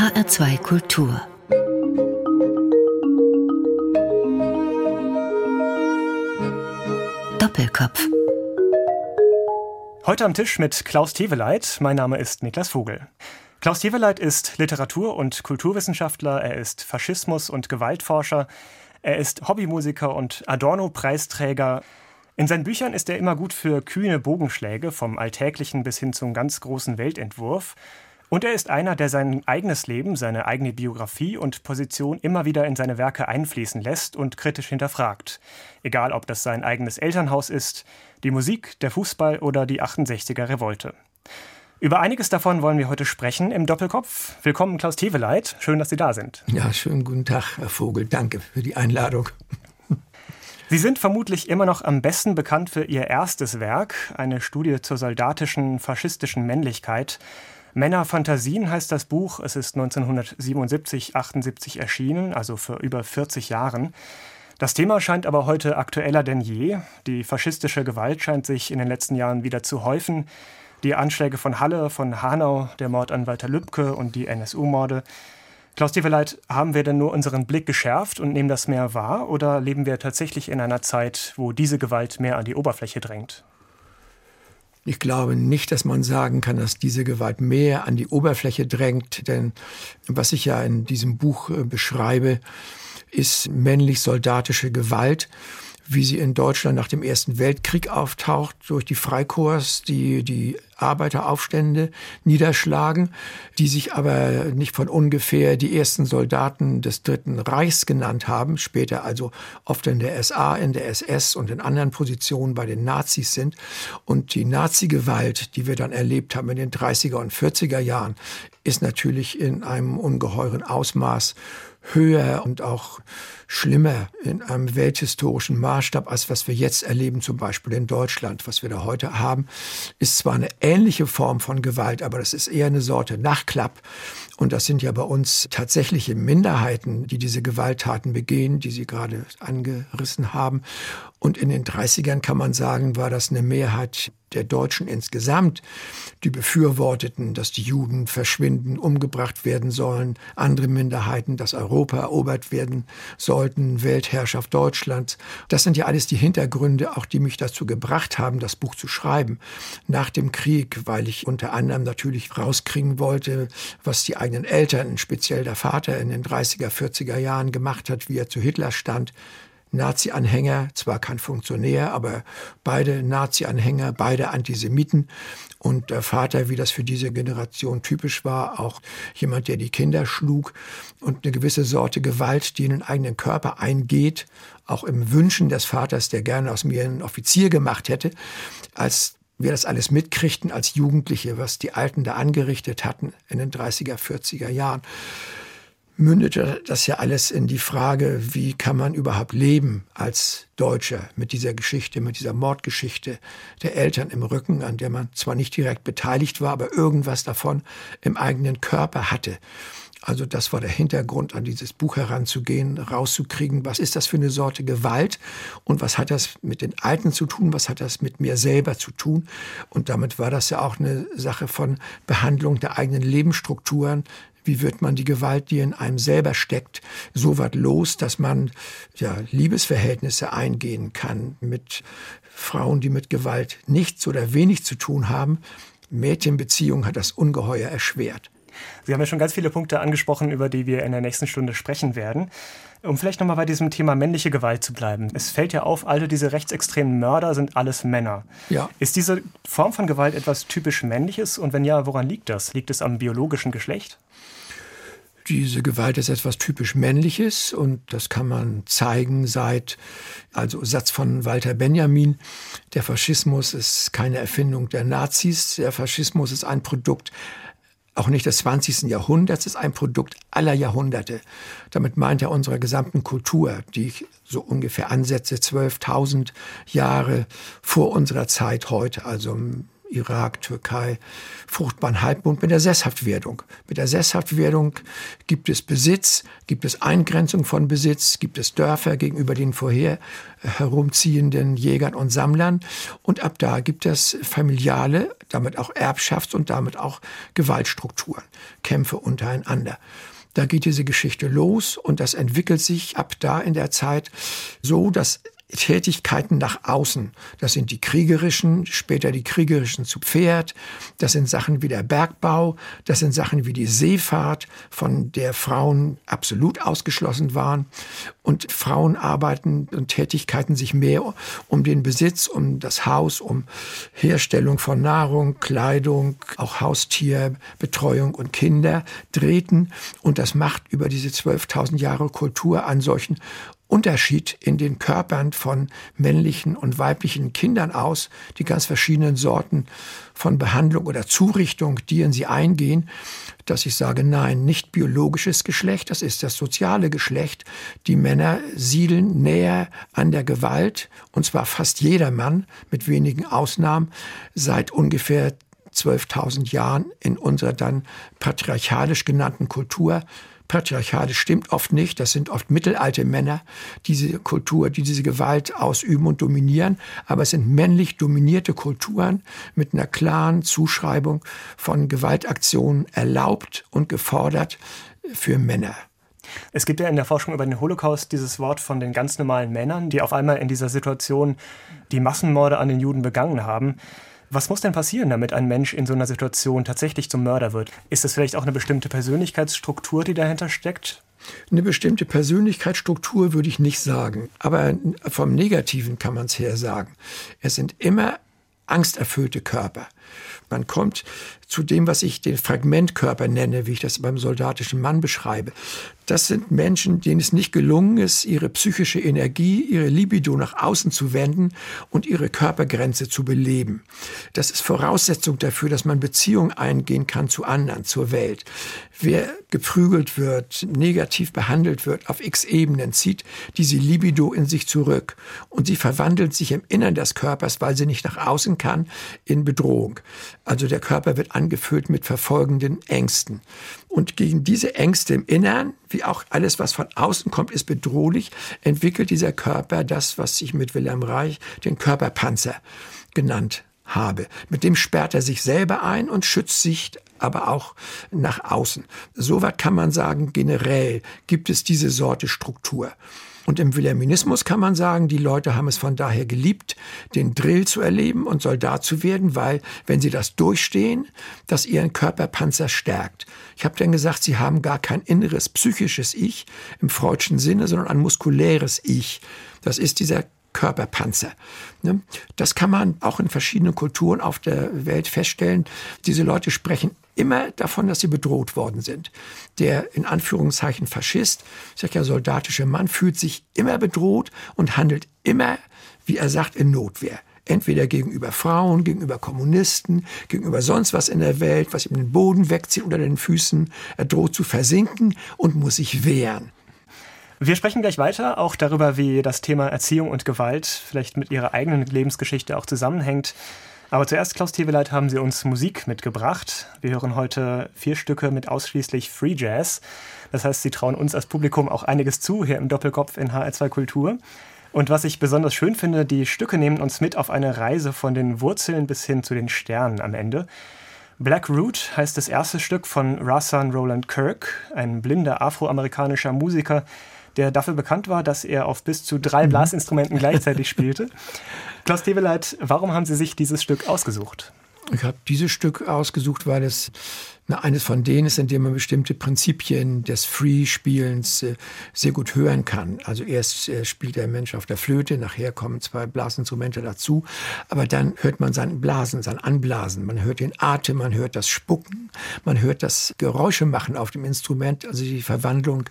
HR2 Kultur Doppelkopf Heute am Tisch mit Klaus Teveleit. Mein Name ist Niklas Vogel. Klaus Teveleit ist Literatur- und Kulturwissenschaftler, er ist Faschismus- und Gewaltforscher, er ist Hobbymusiker und Adorno-Preisträger. In seinen Büchern ist er immer gut für kühne Bogenschläge, vom Alltäglichen bis hin zum ganz großen Weltentwurf. Und er ist einer, der sein eigenes Leben, seine eigene Biografie und Position immer wieder in seine Werke einfließen lässt und kritisch hinterfragt. Egal, ob das sein eigenes Elternhaus ist, die Musik, der Fußball oder die 68er Revolte. Über einiges davon wollen wir heute sprechen im Doppelkopf. Willkommen, Klaus Teveleit. Schön, dass Sie da sind. Ja, schönen guten Tag, Herr Vogel. Danke für die Einladung. Sie sind vermutlich immer noch am besten bekannt für Ihr erstes Werk, eine Studie zur soldatischen, faschistischen Männlichkeit. Männerfantasien heißt das Buch. Es ist 1977, 78 erschienen, also vor über 40 Jahren. Das Thema scheint aber heute aktueller denn je. Die faschistische Gewalt scheint sich in den letzten Jahren wieder zu häufen. Die Anschläge von Halle, von Hanau, der Mord an Walter Lübcke und die NSU-Morde. Klaus Tiefeleit, haben wir denn nur unseren Blick geschärft und nehmen das mehr wahr oder leben wir tatsächlich in einer Zeit, wo diese Gewalt mehr an die Oberfläche drängt? Ich glaube nicht, dass man sagen kann, dass diese Gewalt mehr an die Oberfläche drängt, denn was ich ja in diesem Buch äh, beschreibe, ist männlich-soldatische Gewalt wie sie in Deutschland nach dem Ersten Weltkrieg auftaucht, durch die Freikorps, die die Arbeiteraufstände niederschlagen, die sich aber nicht von ungefähr die ersten Soldaten des Dritten Reichs genannt haben, später also oft in der SA, in der SS und in anderen Positionen bei den Nazis sind. Und die Nazi-Gewalt, die wir dann erlebt haben in den 30er und 40er Jahren, ist natürlich in einem ungeheuren Ausmaß höher und auch schlimmer in einem welthistorischen Maßstab, als was wir jetzt erleben, zum Beispiel in Deutschland. Was wir da heute haben, ist zwar eine ähnliche Form von Gewalt, aber das ist eher eine Sorte Nachklapp. Und das sind ja bei uns tatsächliche Minderheiten, die diese Gewalttaten begehen, die Sie gerade angerissen haben. Und in den 30ern kann man sagen, war das eine Mehrheit der Deutschen insgesamt, die befürworteten, dass die Juden verschwinden, umgebracht werden sollen, andere Minderheiten, dass Europa erobert werden sollten, Weltherrschaft Deutschlands. Das sind ja alles die Hintergründe, auch die mich dazu gebracht haben, das Buch zu schreiben. Nach dem Krieg, weil ich unter anderem natürlich rauskriegen wollte, was die eigenen Eltern, speziell der Vater in den 30er, 40er Jahren gemacht hat, wie er zu Hitler stand, Nazi-Anhänger, zwar kein Funktionär, aber beide Nazi-Anhänger, beide Antisemiten. Und der Vater, wie das für diese Generation typisch war, auch jemand, der die Kinder schlug und eine gewisse Sorte Gewalt, die in den eigenen Körper eingeht, auch im Wünschen des Vaters, der gerne aus mir einen Offizier gemacht hätte, als wir das alles mitkriegten als Jugendliche, was die Alten da angerichtet hatten in den 30er, 40er Jahren mündete das ja alles in die Frage, wie kann man überhaupt leben als Deutscher mit dieser Geschichte, mit dieser Mordgeschichte der Eltern im Rücken, an der man zwar nicht direkt beteiligt war, aber irgendwas davon im eigenen Körper hatte. Also das war der Hintergrund, an dieses Buch heranzugehen, rauszukriegen, was ist das für eine Sorte Gewalt und was hat das mit den Alten zu tun, was hat das mit mir selber zu tun. Und damit war das ja auch eine Sache von Behandlung der eigenen Lebensstrukturen, wie wird man die Gewalt, die in einem selber steckt, so weit los, dass man ja, Liebesverhältnisse eingehen kann mit Frauen, die mit Gewalt nichts oder wenig zu tun haben. Mädchenbeziehung hat das ungeheuer erschwert. Sie haben ja schon ganz viele Punkte angesprochen, über die wir in der nächsten Stunde sprechen werden. Um vielleicht nochmal bei diesem Thema männliche Gewalt zu bleiben. Es fällt ja auf, alle diese rechtsextremen Mörder sind alles Männer. Ja. Ist diese Form von Gewalt etwas typisch Männliches? Und wenn ja, woran liegt das? Liegt es am biologischen Geschlecht? Diese Gewalt ist etwas typisch Männliches und das kann man zeigen seit, also Satz von Walter Benjamin, der Faschismus ist keine Erfindung der Nazis, der Faschismus ist ein Produkt auch nicht des 20. Jahrhunderts, ist ein Produkt aller Jahrhunderte. Damit meint er unserer gesamten Kultur, die ich so ungefähr ansetze, 12.000 Jahre vor unserer Zeit heute, also Irak, Türkei, fruchtbaren Halbmond mit der Sesshaftwerdung. Mit der Sesshaftwerdung gibt es Besitz, gibt es Eingrenzung von Besitz, gibt es Dörfer gegenüber den vorher herumziehenden Jägern und Sammlern. Und ab da gibt es familiale, damit auch Erbschafts- und damit auch Gewaltstrukturen, Kämpfe untereinander. Da geht diese Geschichte los und das entwickelt sich ab da in der Zeit so, dass Tätigkeiten nach außen. Das sind die kriegerischen, später die kriegerischen zu Pferd. Das sind Sachen wie der Bergbau. Das sind Sachen wie die Seefahrt, von der Frauen absolut ausgeschlossen waren. Und Frauenarbeiten und Tätigkeiten sich mehr um den Besitz, um das Haus, um Herstellung von Nahrung, Kleidung, auch Haustierbetreuung und Kinder drehten. Und das macht über diese 12.000 Jahre Kultur an solchen Unterschied in den Körpern von männlichen und weiblichen Kindern aus, die ganz verschiedenen Sorten von Behandlung oder Zurichtung, die in sie eingehen, dass ich sage, nein, nicht biologisches Geschlecht, das ist das soziale Geschlecht. Die Männer siedeln näher an der Gewalt, und zwar fast jeder Mann, mit wenigen Ausnahmen, seit ungefähr 12.000 Jahren in unserer dann patriarchalisch genannten Kultur patriarchalisch stimmt oft nicht. Das sind oft mittelalte Männer, diese Kultur, die diese Gewalt ausüben und dominieren. Aber es sind männlich dominierte Kulturen mit einer klaren Zuschreibung von Gewaltaktionen erlaubt und gefordert für Männer. Es gibt ja in der Forschung über den Holocaust dieses Wort von den ganz normalen Männern, die auf einmal in dieser Situation die Massenmorde an den Juden begangen haben. Was muss denn passieren, damit ein Mensch in so einer Situation tatsächlich zum Mörder wird? Ist es vielleicht auch eine bestimmte Persönlichkeitsstruktur, die dahinter steckt? Eine bestimmte Persönlichkeitsstruktur würde ich nicht sagen, aber vom Negativen kann man es her sagen. Es sind immer angsterfüllte Körper. Man kommt zu dem, was ich den Fragmentkörper nenne, wie ich das beim soldatischen Mann beschreibe. Das sind Menschen, denen es nicht gelungen ist, ihre psychische Energie, ihre Libido nach außen zu wenden und ihre Körpergrenze zu beleben. Das ist Voraussetzung dafür, dass man Beziehungen eingehen kann zu anderen, zur Welt. Wer geprügelt wird, negativ behandelt wird auf x Ebenen, zieht diese Libido in sich zurück und sie verwandelt sich im Innern des Körpers, weil sie nicht nach außen kann, in Bedrohung. Also der Körper wird angefüllt mit verfolgenden Ängsten. Und gegen diese Ängste im Innern, wie auch alles, was von außen kommt, ist bedrohlich, entwickelt dieser Körper das, was ich mit Wilhelm Reich den Körperpanzer genannt habe. Mit dem sperrt er sich selber ein und schützt sich aber auch nach außen. Soweit kann man sagen, generell gibt es diese Sorte Struktur. Und im Wilhelminismus kann man sagen, die Leute haben es von daher geliebt, den Drill zu erleben und Soldat zu werden, weil, wenn sie das durchstehen, das ihren Körperpanzer stärkt. Ich habe dann gesagt, sie haben gar kein inneres psychisches Ich im freudschen Sinne, sondern ein muskuläres Ich. Das ist dieser Körperpanzer. Ne? Das kann man auch in verschiedenen Kulturen auf der Welt feststellen. Diese Leute sprechen immer davon, dass sie bedroht worden sind. Der in Anführungszeichen Faschist, ich sage ja soldatische Mann, fühlt sich immer bedroht und handelt immer, wie er sagt, in Notwehr entweder gegenüber Frauen, gegenüber Kommunisten, gegenüber sonst was in der Welt, was ihm den Boden wegzieht unter den Füßen. Er droht zu versinken und muss sich wehren. Wir sprechen gleich weiter, auch darüber, wie das Thema Erziehung und Gewalt vielleicht mit ihrer eigenen Lebensgeschichte auch zusammenhängt. Aber zuerst, Klaus Teweleit, haben Sie uns Musik mitgebracht. Wir hören heute vier Stücke mit ausschließlich Free Jazz. Das heißt, Sie trauen uns als Publikum auch einiges zu hier im Doppelkopf in HR2 Kultur. Und was ich besonders schön finde, die Stücke nehmen uns mit auf eine Reise von den Wurzeln bis hin zu den Sternen am Ende. Black Root heißt das erste Stück von Rasan Roland Kirk, ein blinder afroamerikanischer Musiker, der dafür bekannt war, dass er auf bis zu drei mhm. Blasinstrumenten gleichzeitig spielte. Klaus Teweleit, warum haben Sie sich dieses Stück ausgesucht? Ich habe dieses Stück ausgesucht, weil es na, eines von denen ist, in dem man bestimmte Prinzipien des Free-Spielens äh, sehr gut hören kann. Also erst äh, spielt der Mensch auf der Flöte, nachher kommen zwei Blasinstrumente dazu, aber dann hört man sein Blasen, sein Anblasen, man hört den Atem, man hört das Spucken, man hört das Geräusche machen auf dem Instrument, also die Verwandlung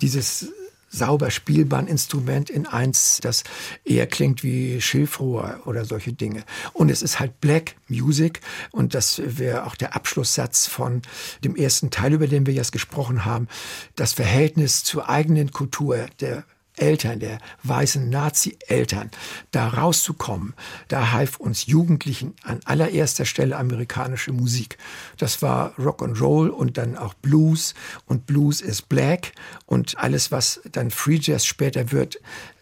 dieses sauber spielbaren Instrument in eins, das eher klingt wie Schilfrohr oder solche Dinge. Und es ist halt Black Music und das wäre auch der Abschlusssatz von dem ersten Teil, über den wir jetzt gesprochen haben. Das Verhältnis zur eigenen Kultur, der Eltern, der weißen Nazi-Eltern, da rauszukommen, da half uns Jugendlichen an allererster Stelle amerikanische Musik. Das war Rock and Roll und dann auch Blues und Blues ist Black und alles, was dann Free Jazz später wird,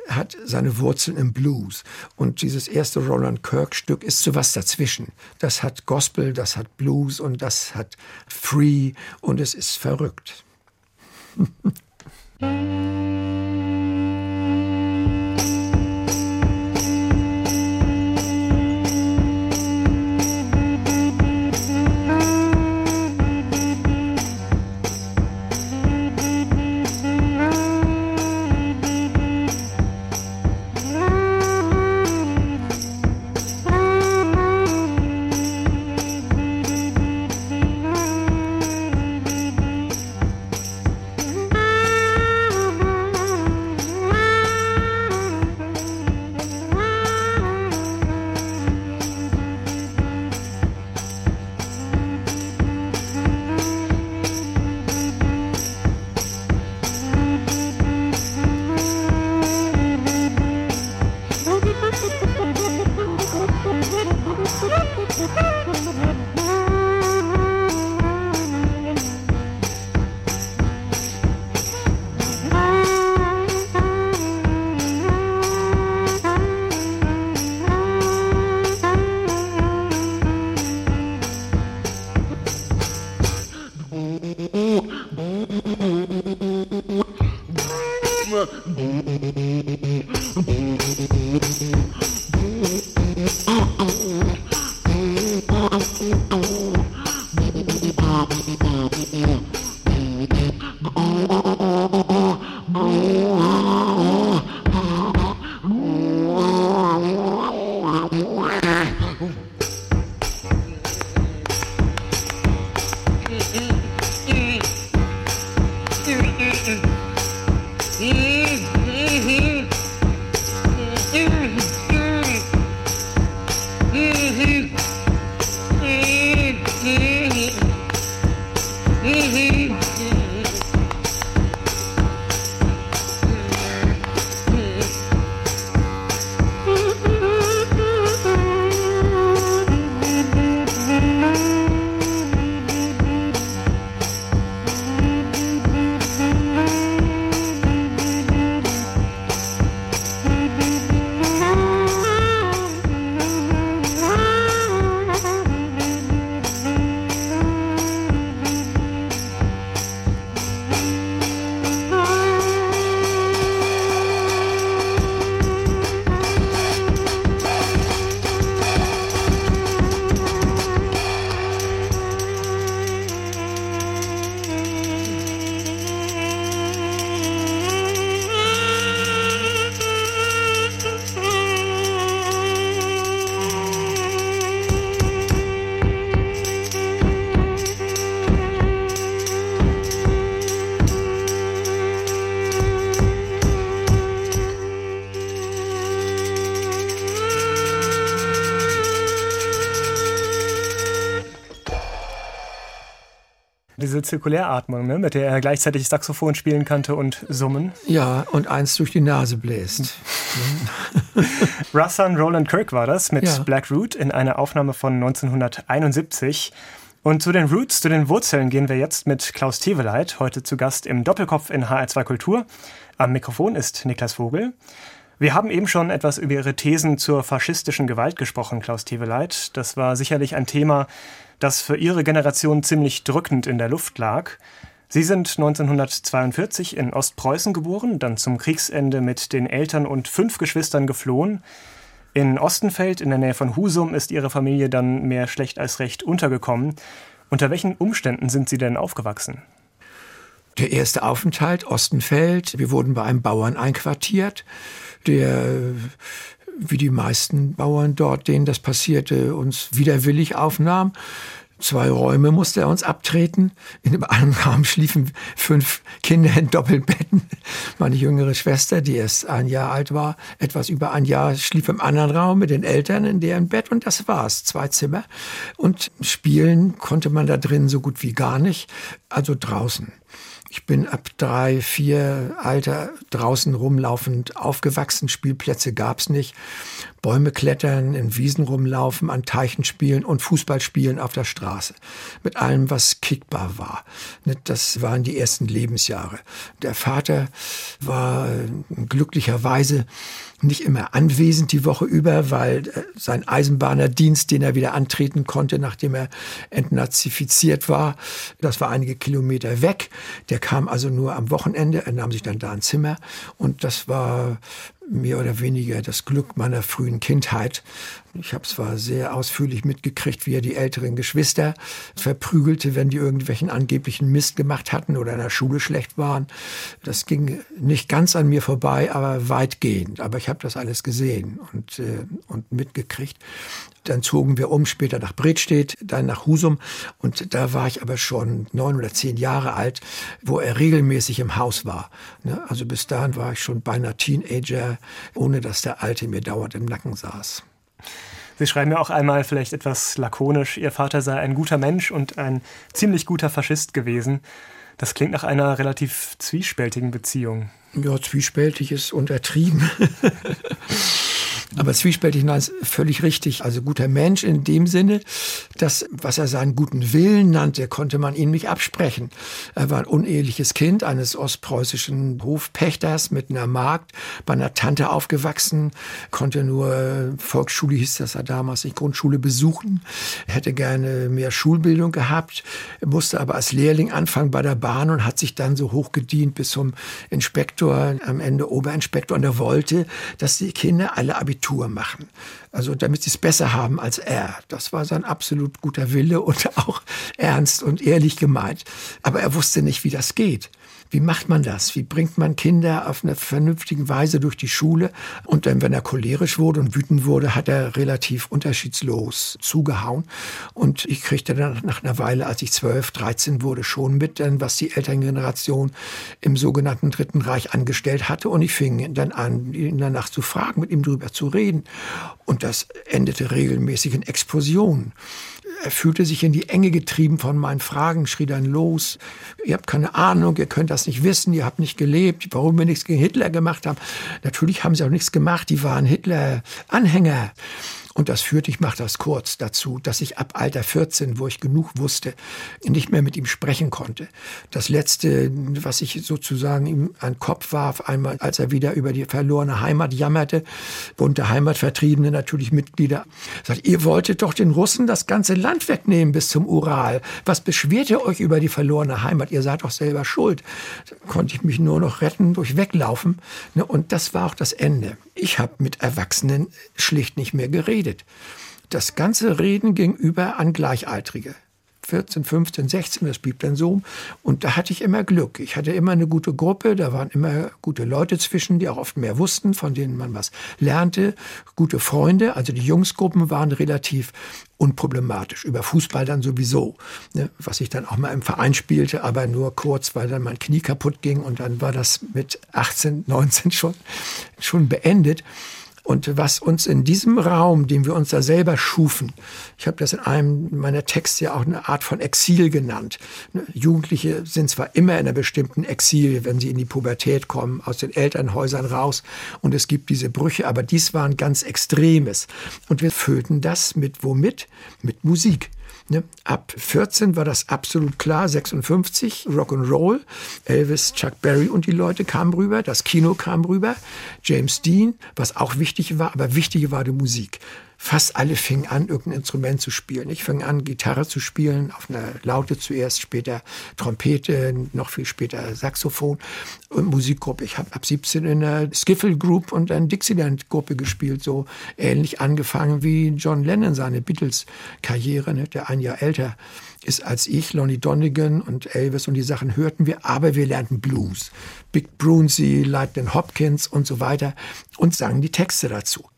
hat seine Wurzeln im Blues. Und dieses erste Roland Kirk Stück ist so was dazwischen. Das hat Gospel, das hat Blues und das hat Free und es ist verrückt. Música Ha ha! Diese Zirkuläratmung, ne, mit der er gleichzeitig Saxophon spielen konnte und summen. Ja, und eins durch die Nase bläst. Russan Roland Kirk war das mit ja. Black Root in einer Aufnahme von 1971. Und zu den Roots, zu den Wurzeln gehen wir jetzt mit Klaus Teveleit, heute zu Gast im Doppelkopf in HR2 Kultur. Am Mikrofon ist Niklas Vogel. Wir haben eben schon etwas über Ihre Thesen zur faschistischen Gewalt gesprochen, Klaus Teveleit. Das war sicherlich ein Thema, das für ihre Generation ziemlich drückend in der Luft lag. Sie sind 1942 in Ostpreußen geboren, dann zum Kriegsende mit den Eltern und fünf Geschwistern geflohen. In Ostenfeld in der Nähe von Husum ist ihre Familie dann mehr schlecht als recht untergekommen. Unter welchen Umständen sind Sie denn aufgewachsen? Der erste Aufenthalt, Ostenfeld. Wir wurden bei einem Bauern einquartiert, der wie die meisten Bauern dort, denen das passierte, uns widerwillig aufnahm. Zwei Räume musste er uns abtreten. In dem einen Raum schliefen fünf Kinder in Doppelbetten. Meine jüngere Schwester, die erst ein Jahr alt war, etwas über ein Jahr, schlief im anderen Raum mit den Eltern in deren Bett und das war's. Zwei Zimmer. Und spielen konnte man da drin so gut wie gar nicht. Also draußen. Ich bin ab drei, vier Alter draußen rumlaufend aufgewachsen. Spielplätze gab's nicht. Bäume klettern, in Wiesen rumlaufen, an Teichen spielen und Fußball spielen auf der Straße. Mit allem, was kickbar war. Das waren die ersten Lebensjahre. Der Vater war äh, glücklicherweise nicht immer anwesend die Woche über, weil äh, sein Eisenbahnerdienst, den er wieder antreten konnte, nachdem er entnazifiziert war, das war einige Kilometer weg. Der kam also nur am Wochenende, er nahm sich dann da ein Zimmer und das war mehr oder weniger das Glück meiner frühen Kindheit. Ich habe zwar sehr ausführlich mitgekriegt, wie er die älteren Geschwister verprügelte, wenn die irgendwelchen angeblichen Mist gemacht hatten oder in der Schule schlecht waren. Das ging nicht ganz an mir vorbei, aber weitgehend. Aber ich habe das alles gesehen und, äh, und mitgekriegt. Dann zogen wir um, später nach Bredstedt, dann nach Husum. Und da war ich aber schon neun oder zehn Jahre alt, wo er regelmäßig im Haus war. Ne? Also bis dahin war ich schon beinahe Teenager, ohne dass der Alte mir dauernd im Nacken saß. Sie schreiben ja auch einmal vielleicht etwas lakonisch, Ihr Vater sei ein guter Mensch und ein ziemlich guter Faschist gewesen. Das klingt nach einer relativ zwiespältigen Beziehung. Ja, zwiespältig ist untertrieben. Aber zwiespältig nein, ist völlig richtig. Also guter Mensch in dem Sinne, dass, was er seinen guten Willen nannte, konnte man ihm nicht absprechen. Er war ein uneheliches Kind eines ostpreußischen Hofpächters mit einer Magd, bei einer Tante aufgewachsen, konnte nur Volksschule, hieß das ja damals, nicht Grundschule besuchen, hätte gerne mehr Schulbildung gehabt, musste aber als Lehrling anfangen bei der Bahn und hat sich dann so hochgedient bis zum Inspektor, am Ende Oberinspektor. Und er wollte, dass die Kinder alle Abitur Abitur machen. Also damit sie es besser haben als er. Das war sein absolut guter Wille und auch ernst und ehrlich gemeint. Aber er wusste nicht, wie das geht. Wie macht man das? Wie bringt man Kinder auf eine vernünftige Weise durch die Schule? Und dann, wenn er cholerisch wurde und wütend wurde, hat er relativ unterschiedslos zugehauen. Und ich kriegte dann nach einer Weile, als ich zwölf, dreizehn wurde, schon mit, dann, was die Elterngeneration im sogenannten Dritten Reich angestellt hatte. Und ich fing dann an, ihn danach zu fragen, mit ihm drüber zu reden. Und das endete regelmäßig in Explosionen. Er fühlte sich in die Enge getrieben von meinen Fragen, schrie dann los. Ihr habt keine Ahnung, ihr könnt das nicht wissen, ihr habt nicht gelebt, warum wir nichts gegen Hitler gemacht haben. Natürlich haben sie auch nichts gemacht, die waren Hitler-Anhänger. Und das führte, ich mache das kurz, dazu, dass ich ab Alter 14, wo ich genug wusste, nicht mehr mit ihm sprechen konnte. Das Letzte, was ich sozusagen ihm an den Kopf warf, einmal, als er wieder über die verlorene Heimat jammerte, bunte Heimatvertriebene natürlich Mitglieder, sagt, ihr wolltet doch den Russen das ganze Land wegnehmen bis zum Ural. Was beschwert ihr euch über die verlorene Heimat? Ihr seid doch selber schuld. Da konnte ich mich nur noch retten durch Weglaufen. Ne, und das war auch das Ende. Ich habe mit Erwachsenen schlicht nicht mehr geredet. Das ganze Reden ging über an Gleichaltrige. 14, 15, 16, das so. Und da hatte ich immer Glück. Ich hatte immer eine gute Gruppe, da waren immer gute Leute zwischen, die auch oft mehr wussten, von denen man was lernte. Gute Freunde, also die Jungsgruppen waren relativ unproblematisch. Über Fußball dann sowieso, ne, was ich dann auch mal im Verein spielte, aber nur kurz, weil dann mein Knie kaputt ging und dann war das mit 18, 19 schon, schon beendet. Und was uns in diesem Raum, den wir uns da selber schufen, ich habe das in einem meiner Texte ja auch eine Art von Exil genannt. Ne, Jugendliche sind zwar immer in einer bestimmten Exil, wenn sie in die Pubertät kommen, aus den Elternhäusern raus und es gibt diese Brüche, aber dies war ein ganz Extremes. Und wir füllten das mit womit? Mit Musik. Ne? Ab 14 war das absolut klar, 56, Rock'n'Roll, Elvis, Chuck Berry und die Leute kamen rüber, das Kino kam rüber, James Dean, was auch wichtig war, aber wichtiger war die Musik fast alle fingen an, irgendein Instrument zu spielen. Ich fing an, Gitarre zu spielen, auf einer Laute zuerst, später Trompete, noch viel später Saxophon und Musikgruppe. Ich habe ab 17 in einer Skiffle Group und einer Dixieland Gruppe gespielt, so ähnlich angefangen wie John Lennon seine Beatles-Karriere, ne, der ein Jahr älter ist als ich, Lonnie Donegan und Elvis und die Sachen hörten wir, aber wir lernten Blues. Big Brunsey, Lightning Hopkins und so weiter und sangen die Texte dazu.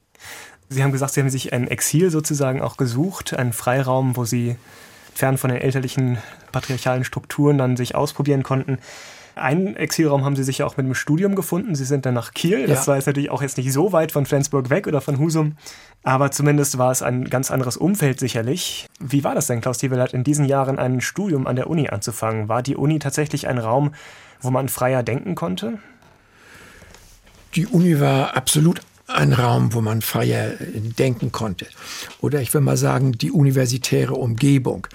Sie haben gesagt, Sie haben sich ein Exil sozusagen auch gesucht, einen Freiraum, wo Sie fern von den elterlichen patriarchalen Strukturen dann sich ausprobieren konnten. Einen Exilraum haben Sie sich ja auch mit dem Studium gefunden. Sie sind dann nach Kiel. Das ja. war jetzt natürlich auch jetzt nicht so weit von Flensburg weg oder von Husum. Aber zumindest war es ein ganz anderes Umfeld sicherlich. Wie war das denn, Klaus Tieveleit, in diesen Jahren ein Studium an der Uni anzufangen? War die Uni tatsächlich ein Raum, wo man freier denken konnte? Die Uni war absolut ein Raum, wo man freier denken konnte. Oder ich will mal sagen, die universitäre Umgebung.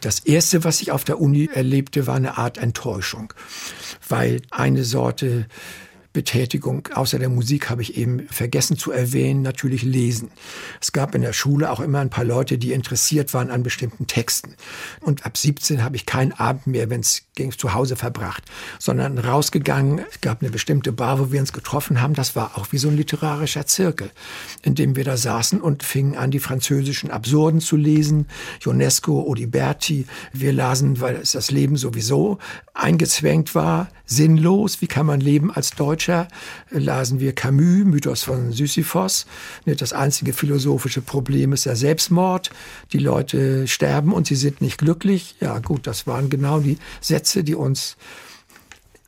Das Erste, was ich auf der Uni erlebte, war eine Art Enttäuschung, weil eine Sorte Betätigung außer der Musik habe ich eben vergessen zu erwähnen, natürlich lesen. Es gab in der Schule auch immer ein paar Leute, die interessiert waren an bestimmten Texten. Und ab 17 habe ich keinen Abend mehr, wenn es ging, zu Hause verbracht, sondern rausgegangen. Es gab eine bestimmte Bar, wo wir uns getroffen haben. Das war auch wie so ein literarischer Zirkel, in dem wir da saßen und fingen an, die französischen Absurden zu lesen. Ionesco, Odiberti. Wir lasen, weil es das Leben sowieso eingezwängt war, sinnlos. Wie kann man leben als Deutscher? Nietzsche lasen wir Camus, Mythos von Sisyphos. Das einzige philosophische Problem ist der Selbstmord. Die Leute sterben und sie sind nicht glücklich. Ja gut, das waren genau die Sätze, die uns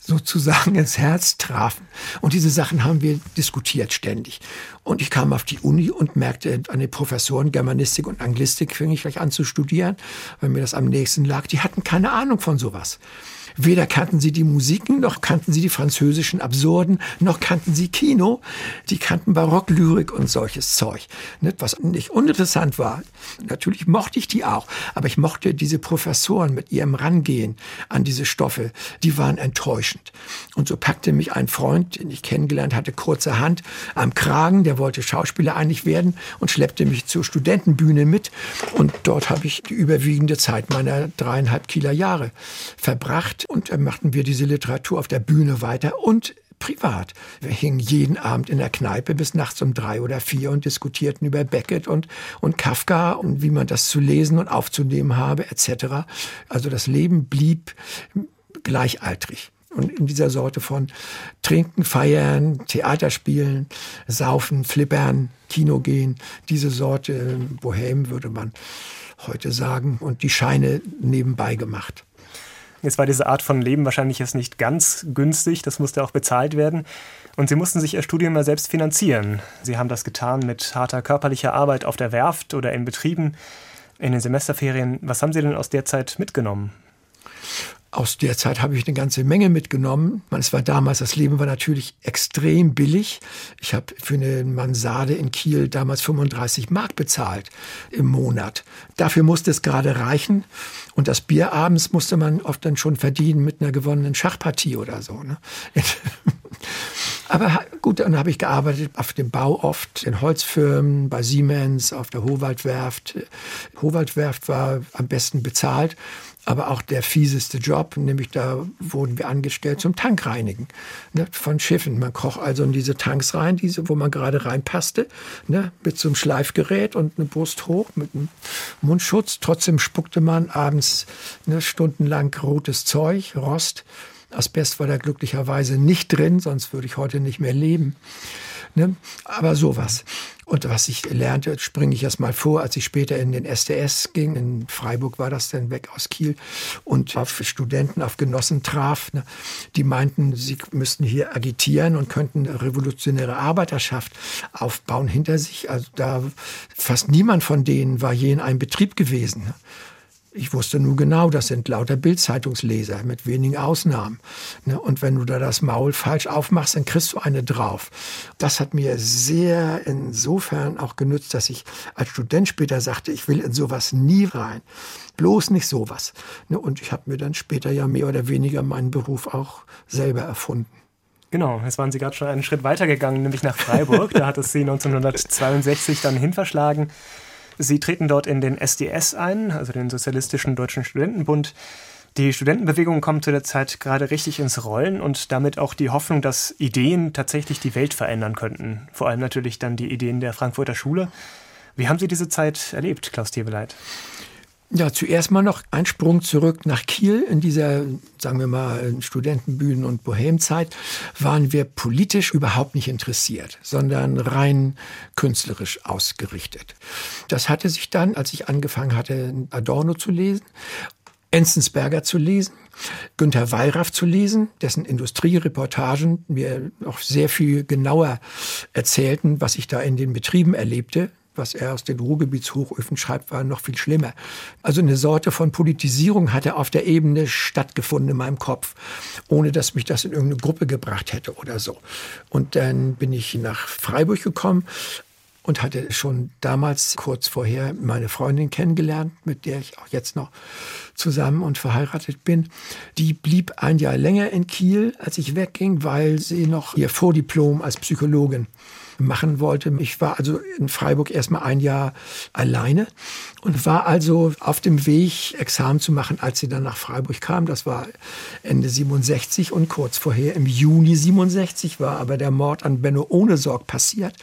sozusagen ins Herz trafen. Und diese Sachen haben wir diskutiert ständig. Und ich kam auf die Uni und merkte an den Professoren Germanistik und Anglistik fing ich gleich an zu studieren, weil mir das am nächsten lag. Die hatten keine Ahnung von sowas. Weder kannten sie die Musiken, noch kannten sie die französischen Absurden, noch kannten sie Kino. Die kannten Barocklyrik und solches Zeug. Was nicht uninteressant war. Natürlich mochte ich die auch, aber ich mochte diese Professoren mit ihrem Rangehen an diese Stoffe. Die waren enttäuschend. Und so packte mich ein Freund, den ich kennengelernt hatte, kurzerhand am Kragen. Der wollte Schauspieler einig werden und schleppte mich zur Studentenbühne mit. Und dort habe ich die überwiegende Zeit meiner dreieinhalb Kieler Jahre verbracht und dann machten wir diese Literatur auf der Bühne weiter und privat. Wir hingen jeden Abend in der Kneipe bis nachts um drei oder vier und diskutierten über Beckett und, und Kafka und wie man das zu lesen und aufzunehmen habe, etc. Also das Leben blieb gleichaltrig. Und in dieser Sorte von Trinken, Feiern, Theater spielen, Saufen, Flippern, Kino gehen, diese Sorte Bohem würde man heute sagen und die Scheine nebenbei gemacht. Jetzt war diese Art von Leben wahrscheinlich jetzt nicht ganz günstig, das musste auch bezahlt werden. Und Sie mussten sich Ihr Studium mal selbst finanzieren. Sie haben das getan mit harter körperlicher Arbeit auf der Werft oder in Betrieben in den Semesterferien. Was haben Sie denn aus der Zeit mitgenommen? Aus der Zeit habe ich eine ganze Menge mitgenommen. Es war damals, das Leben war natürlich extrem billig. Ich habe für eine Mansarde in Kiel damals 35 Mark bezahlt im Monat. Dafür musste es gerade reichen. Und das Bier abends musste man oft dann schon verdienen mit einer gewonnenen Schachpartie oder so. Ne? Aber gut, dann habe ich gearbeitet auf dem Bau oft, in Holzfirmen, bei Siemens, auf der Howaldwerft. Howaldwerft war am besten bezahlt aber auch der fieseste Job, nämlich da wurden wir angestellt zum Tankreinigen ne, von Schiffen. Man kroch also in diese Tanks rein, diese, wo man gerade reinpasste, ne, mit so einem Schleifgerät und eine Brust hoch mit einem Mundschutz. Trotzdem spuckte man abends ne, stundenlang rotes Zeug, Rost. Asbest war da glücklicherweise nicht drin, sonst würde ich heute nicht mehr leben. Ne? Aber sowas. Und was ich lernte, springe ich erst mal vor, als ich später in den SDS ging, in Freiburg war das dann weg aus Kiel, und auf Studenten, auf Genossen traf, ne, die meinten, sie müssten hier agitieren und könnten revolutionäre Arbeiterschaft aufbauen hinter sich. Also da fast niemand von denen war je in einem Betrieb gewesen. Ne. Ich wusste nun genau, das sind lauter Bildzeitungsleser mit wenigen Ausnahmen. Ne? Und wenn du da das Maul falsch aufmachst, dann kriegst du eine drauf. Das hat mir sehr insofern auch genützt, dass ich als Student später sagte, ich will in sowas nie rein. Bloß nicht sowas. Ne? Und ich habe mir dann später ja mehr oder weniger meinen Beruf auch selber erfunden. Genau, jetzt waren Sie gerade schon einen Schritt weiter gegangen, nämlich nach Freiburg. da hat es Sie 1962 dann hinverschlagen. Sie treten dort in den SDS ein, also den Sozialistischen Deutschen Studentenbund. Die Studentenbewegung kommt zu der Zeit gerade richtig ins Rollen und damit auch die Hoffnung, dass Ideen tatsächlich die Welt verändern könnten. Vor allem natürlich dann die Ideen der Frankfurter Schule. Wie haben Sie diese Zeit erlebt, Klaus Teweleit? Ja, zuerst mal noch ein Sprung zurück nach Kiel. In dieser, sagen wir mal, Studentenbühnen- und Bohemzeit waren wir politisch überhaupt nicht interessiert, sondern rein künstlerisch ausgerichtet. Das hatte sich dann, als ich angefangen hatte, Adorno zu lesen, Enzensberger zu lesen, Günter Wallraff zu lesen, dessen Industriereportagen mir noch sehr viel genauer erzählten, was ich da in den Betrieben erlebte. Was er aus den Ruhrgebietshochöfen schreibt, war noch viel schlimmer. Also eine Sorte von Politisierung hatte auf der Ebene stattgefunden in meinem Kopf, ohne dass mich das in irgendeine Gruppe gebracht hätte oder so. Und dann bin ich nach Freiburg gekommen, und hatte schon damals kurz vorher meine Freundin kennengelernt, mit der ich auch jetzt noch zusammen und verheiratet bin. Die blieb ein Jahr länger in Kiel, als ich wegging, weil sie noch ihr Vordiplom als Psychologin machen wollte. Ich war also in Freiburg erstmal ein Jahr alleine und war also auf dem Weg, Examen zu machen, als sie dann nach Freiburg kam. Das war Ende 67 und kurz vorher im Juni 67 war aber der Mord an Benno Ohnesorg passiert.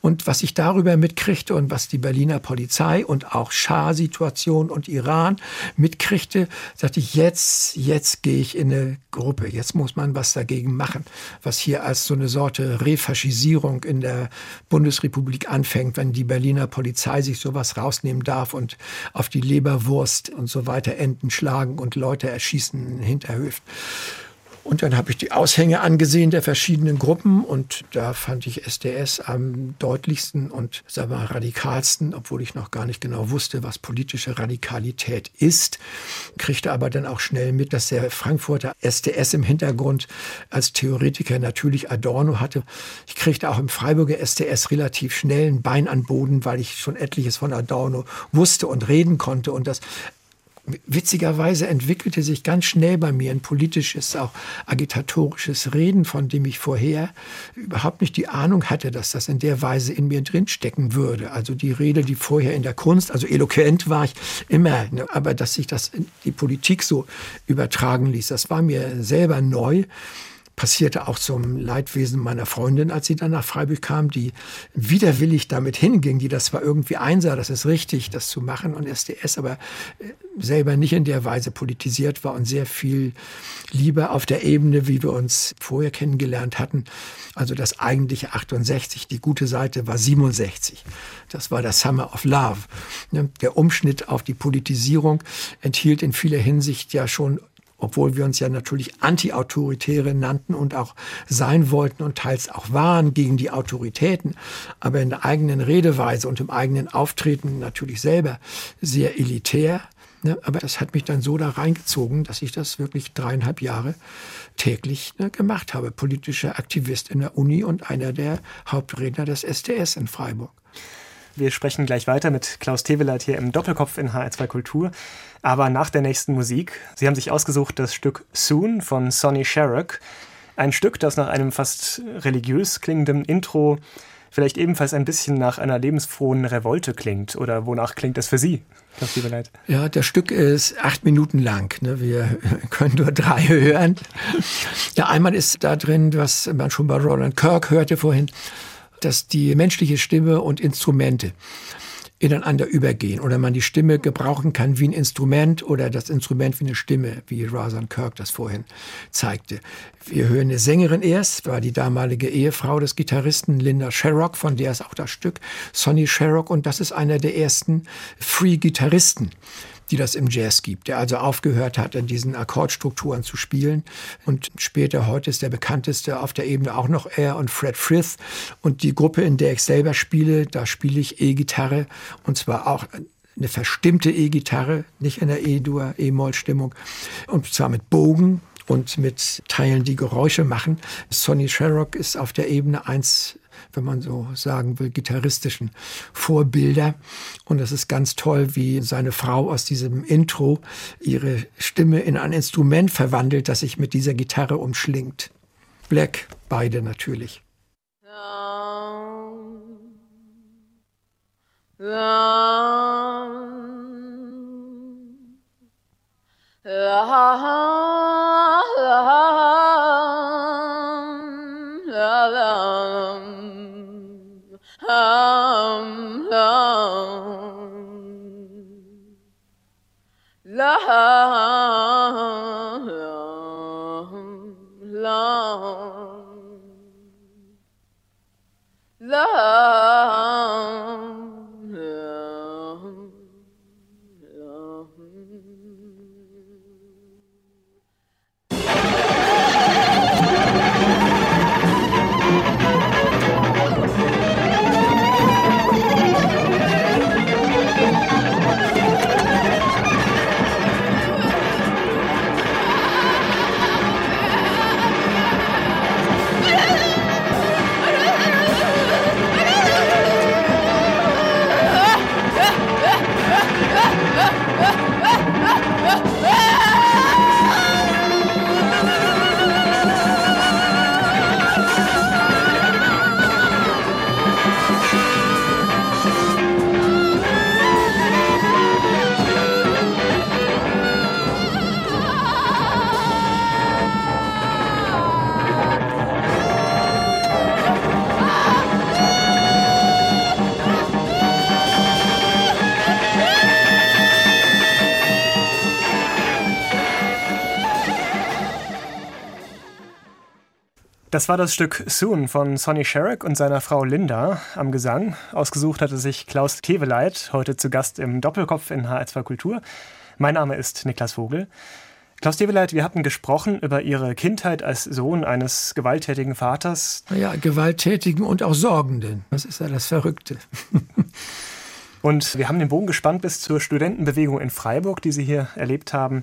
Und was ich darüber mitkriegte und was die Berliner Polizei und auch Schah-Situation und Iran mitkriegte, sagte ich, jetzt, jetzt gehe ich in eine Gruppe. Jetzt muss man was dagegen machen, was hier als so eine Sorte Refaschisierung in der Bundesrepublik anfängt, wenn die Berliner Polizei sich sowas rausnehmen darf und auf die Leberwurst und so weiter Enten schlagen und Leute erschießen in Hinterhöfen. Und dann habe ich die Aushänge angesehen der verschiedenen Gruppen und da fand ich SDS am deutlichsten und sagen wir, radikalsten, obwohl ich noch gar nicht genau wusste, was politische Radikalität ist. Kriegte aber dann auch schnell mit, dass der Frankfurter SDS im Hintergrund als Theoretiker natürlich Adorno hatte. Ich kriegte auch im Freiburger SDS relativ schnell ein Bein an Boden, weil ich schon etliches von Adorno wusste und reden konnte und das witzigerweise entwickelte sich ganz schnell bei mir ein politisches, auch agitatorisches Reden, von dem ich vorher überhaupt nicht die Ahnung hatte, dass das in der Weise in mir drinstecken würde. Also die Rede, die vorher in der Kunst, also eloquent war ich immer, ne, aber dass sich das in die Politik so übertragen ließ, das war mir selber neu passierte auch zum Leidwesen meiner Freundin, als sie dann nach Freiburg kam, die widerwillig damit hinging, die das zwar irgendwie einsah, das ist richtig, das zu machen und SDS, aber äh, selber nicht in der Weise politisiert war und sehr viel lieber auf der Ebene, wie wir uns vorher kennengelernt hatten. Also das eigentliche 68, die gute Seite war 67. Das war das Summer of Love. Der Umschnitt auf die Politisierung enthielt in vieler Hinsicht ja schon obwohl wir uns ja natürlich Anti-Autoritäre nannten und auch sein wollten und teils auch waren gegen die Autoritäten, aber in der eigenen Redeweise und im eigenen Auftreten natürlich selber sehr elitär. Ne? Aber das hat mich dann so da reingezogen, dass ich das wirklich dreieinhalb Jahre täglich ne, gemacht habe. Politischer Aktivist in der Uni und einer der Hauptredner des SDS in Freiburg. Wir sprechen gleich weiter mit Klaus Teweleit hier im Doppelkopf in HR2 Kultur. Aber nach der nächsten Musik. Sie haben sich ausgesucht das Stück Soon von Sonny Sharrock. Ein Stück, das nach einem fast religiös klingenden Intro vielleicht ebenfalls ein bisschen nach einer lebensfrohen Revolte klingt. Oder wonach klingt das für Sie? Klaus Teweleit? Ja, das Stück ist acht Minuten lang. Ne? Wir können nur drei hören. Ja, einmal ist da drin, was man schon bei Roland Kirk hörte vorhin, dass die menschliche Stimme und Instrumente ineinander übergehen oder man die Stimme gebrauchen kann wie ein Instrument oder das Instrument wie eine Stimme, wie Razan Kirk das vorhin zeigte. Wir hören eine Sängerin erst, war die damalige Ehefrau des Gitarristen Linda Sherrock, von der ist auch das Stück Sonny Sherrock und das ist einer der ersten Free-Gitarristen die das im Jazz gibt, der also aufgehört hat, in diesen Akkordstrukturen zu spielen. Und später, heute ist der bekannteste auf der Ebene auch noch er und Fred Frith. Und die Gruppe, in der ich selber spiele, da spiele ich E-Gitarre und zwar auch eine verstimmte E-Gitarre, nicht in der E-Dur, E-Moll-Stimmung. Und zwar mit Bogen und mit Teilen, die Geräusche machen. Sonny Sherrock ist auf der Ebene eins wenn man so sagen will, gitarristischen Vorbilder. Und es ist ganz toll, wie seine Frau aus diesem Intro ihre Stimme in ein Instrument verwandelt, das sich mit dieser Gitarre umschlingt. Black, beide natürlich. hum, hum, the. Das war das Stück Soon von Sonny Sherrick und seiner Frau Linda am Gesang. Ausgesucht hatte sich Klaus Keveleit, heute zu Gast im Doppelkopf in HR2 Kultur. Mein Name ist Niklas Vogel. Klaus Keveleit, wir hatten gesprochen über Ihre Kindheit als Sohn eines gewalttätigen Vaters. Ja, gewalttätigen und auch sorgenden. Das ist ja das Verrückte. und wir haben den Bogen gespannt bis zur Studentenbewegung in Freiburg, die Sie hier erlebt haben.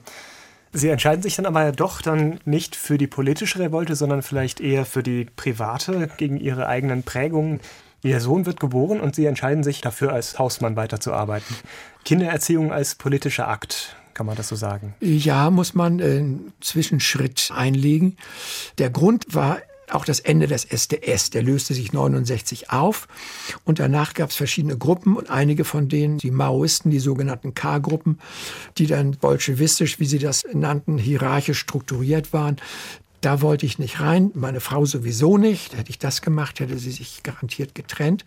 Sie entscheiden sich dann aber ja doch dann nicht für die politische Revolte, sondern vielleicht eher für die private gegen ihre eigenen Prägungen. Ihr Sohn wird geboren und Sie entscheiden sich dafür, als Hausmann weiterzuarbeiten. Kindererziehung als politischer Akt, kann man das so sagen? Ja, muss man einen Zwischenschritt einlegen. Der Grund war auch das Ende des SDS. Der löste sich 69 auf und danach gab es verschiedene Gruppen und einige von denen, die Maoisten, die sogenannten K-Gruppen, die dann bolschewistisch, wie sie das nannten, hierarchisch strukturiert waren, da wollte ich nicht rein, meine Frau sowieso nicht. Hätte ich das gemacht, hätte sie sich garantiert getrennt.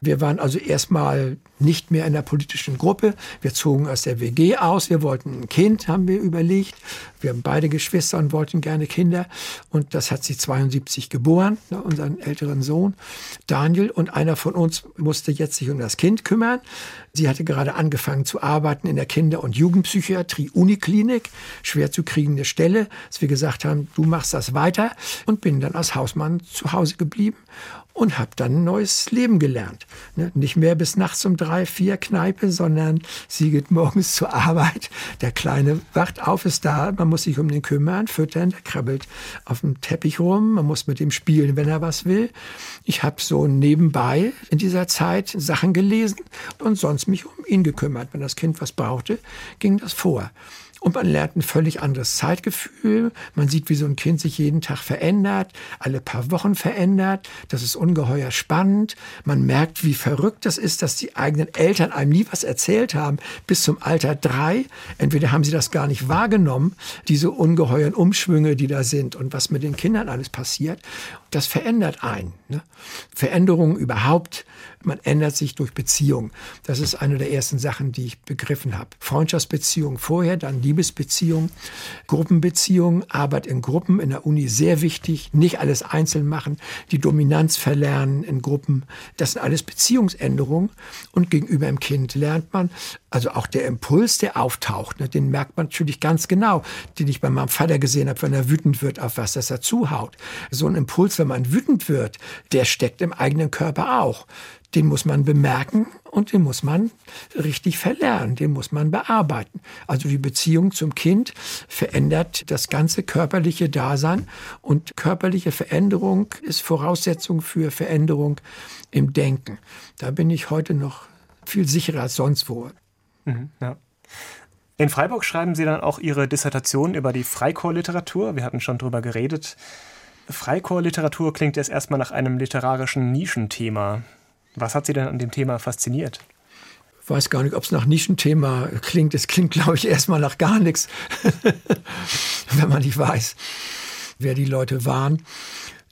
Wir waren also erstmal nicht mehr in der politischen Gruppe. Wir zogen aus der WG aus. Wir wollten ein Kind, haben wir überlegt. Wir haben beide Geschwister und wollten gerne Kinder. Und das hat sie 72 geboren, ne, unseren älteren Sohn Daniel. Und einer von uns musste jetzt sich um das Kind kümmern. Sie hatte gerade angefangen zu arbeiten in der Kinder- und Jugendpsychiatrie Uniklinik, schwer zu kriegende Stelle, dass wir gesagt haben, du machst das weiter und bin dann als Hausmann zu Hause geblieben und habe dann ein neues Leben gelernt. Ne? Nicht mehr bis nachts um drei, vier Kneipe, sondern sie geht morgens zur Arbeit. Der Kleine wacht auf, ist da, man muss sich um den kümmern, füttern, der krabbelt auf dem Teppich rum, man muss mit ihm spielen, wenn er was will. Ich habe so nebenbei in dieser Zeit Sachen gelesen und sonst mich um ihn gekümmert. Wenn das Kind was brauchte, ging das vor. Und man lernt ein völlig anderes Zeitgefühl. Man sieht, wie so ein Kind sich jeden Tag verändert, alle paar Wochen verändert. Das ist ungeheuer spannend. Man merkt, wie verrückt das ist, dass die eigenen Eltern einem nie was erzählt haben, bis zum Alter drei. Entweder haben sie das gar nicht wahrgenommen, diese ungeheuren Umschwünge, die da sind und was mit den Kindern alles passiert. Das verändert einen. Ne? Veränderungen überhaupt man ändert sich durch Beziehung. Das ist eine der ersten Sachen, die ich begriffen habe. Freundschaftsbeziehung vorher, dann Liebesbeziehung, Gruppenbeziehung, Arbeit in Gruppen in der Uni sehr wichtig. Nicht alles einzeln machen, die Dominanz verlernen in Gruppen. Das sind alles Beziehungsänderungen. Und gegenüber dem Kind lernt man, also auch der Impuls, der auftaucht, ne, den merkt man natürlich ganz genau, den ich bei meinem Vater gesehen habe, wenn er wütend wird auf was, das er zuhaut. So ein Impuls, wenn man wütend wird, der steckt im eigenen Körper auch den muss man bemerken und den muss man richtig verlernen, den muss man bearbeiten. Also die Beziehung zum Kind verändert das ganze körperliche Dasein und körperliche Veränderung ist Voraussetzung für Veränderung im Denken. Da bin ich heute noch viel sicherer als sonst wo. Mhm, ja. In Freiburg schreiben Sie dann auch Ihre Dissertation über die Freikorpsliteratur. Wir hatten schon drüber geredet. Freikorpsliteratur klingt jetzt erstmal nach einem literarischen Nischenthema. Was hat Sie denn an dem Thema fasziniert? Ich weiß gar nicht, ob es nach Nischenthema klingt. Es klingt, glaube ich, erstmal nach gar nichts, wenn man nicht weiß, wer die Leute waren.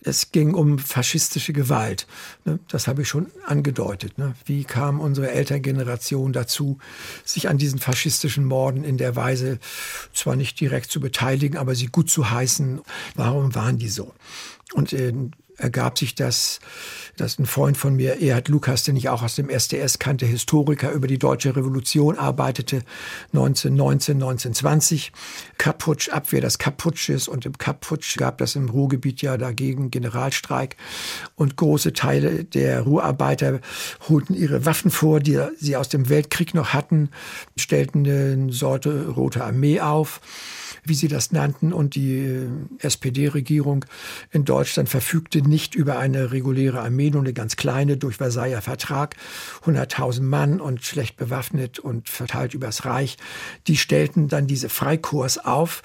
Es ging um faschistische Gewalt. Ne? Das habe ich schon angedeutet. Ne? Wie kam unsere Elterngeneration dazu, sich an diesen faschistischen Morden in der Weise zwar nicht direkt zu beteiligen, aber sie gut zu heißen? Warum waren die so? Und ergab sich das, dass ein Freund von mir, Erhard Lukas, den ich auch aus dem SDS kannte, Historiker über die deutsche Revolution arbeitete, 1919, 1920, Kapputsch, Abwehr des Kapputsches und im Kapputsch gab das im Ruhrgebiet ja dagegen Generalstreik. Und große Teile der Ruhrarbeiter holten ihre Waffen vor, die sie aus dem Weltkrieg noch hatten, stellten eine Sorte Rote Armee auf wie sie das nannten. Und die äh, SPD-Regierung in Deutschland verfügte nicht über eine reguläre Armee, nur eine ganz kleine durch Versailler Vertrag, 100.000 Mann und schlecht bewaffnet und verteilt übers Reich. Die stellten dann diese Freikorps auf.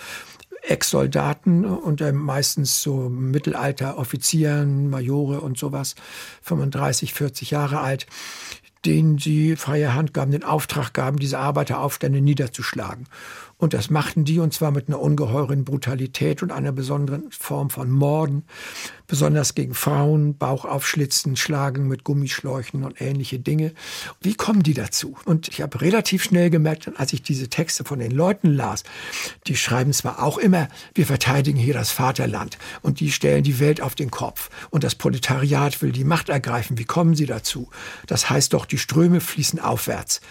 Ex-Soldaten unter meistens so Mittelalter-Offizieren, Majore und sowas, 35, 40 Jahre alt, denen sie freie Hand gaben, den Auftrag gaben, diese Arbeiteraufstände niederzuschlagen. Und das machten die und zwar mit einer ungeheuren Brutalität und einer besonderen Form von Morden, besonders gegen Frauen, Bauch aufschlitzen, schlagen mit Gummischläuchen und ähnliche Dinge. Wie kommen die dazu? Und ich habe relativ schnell gemerkt, als ich diese Texte von den Leuten las, die schreiben zwar auch immer, wir verteidigen hier das Vaterland und die stellen die Welt auf den Kopf und das Proletariat will die Macht ergreifen. Wie kommen sie dazu? Das heißt doch, die Ströme fließen aufwärts.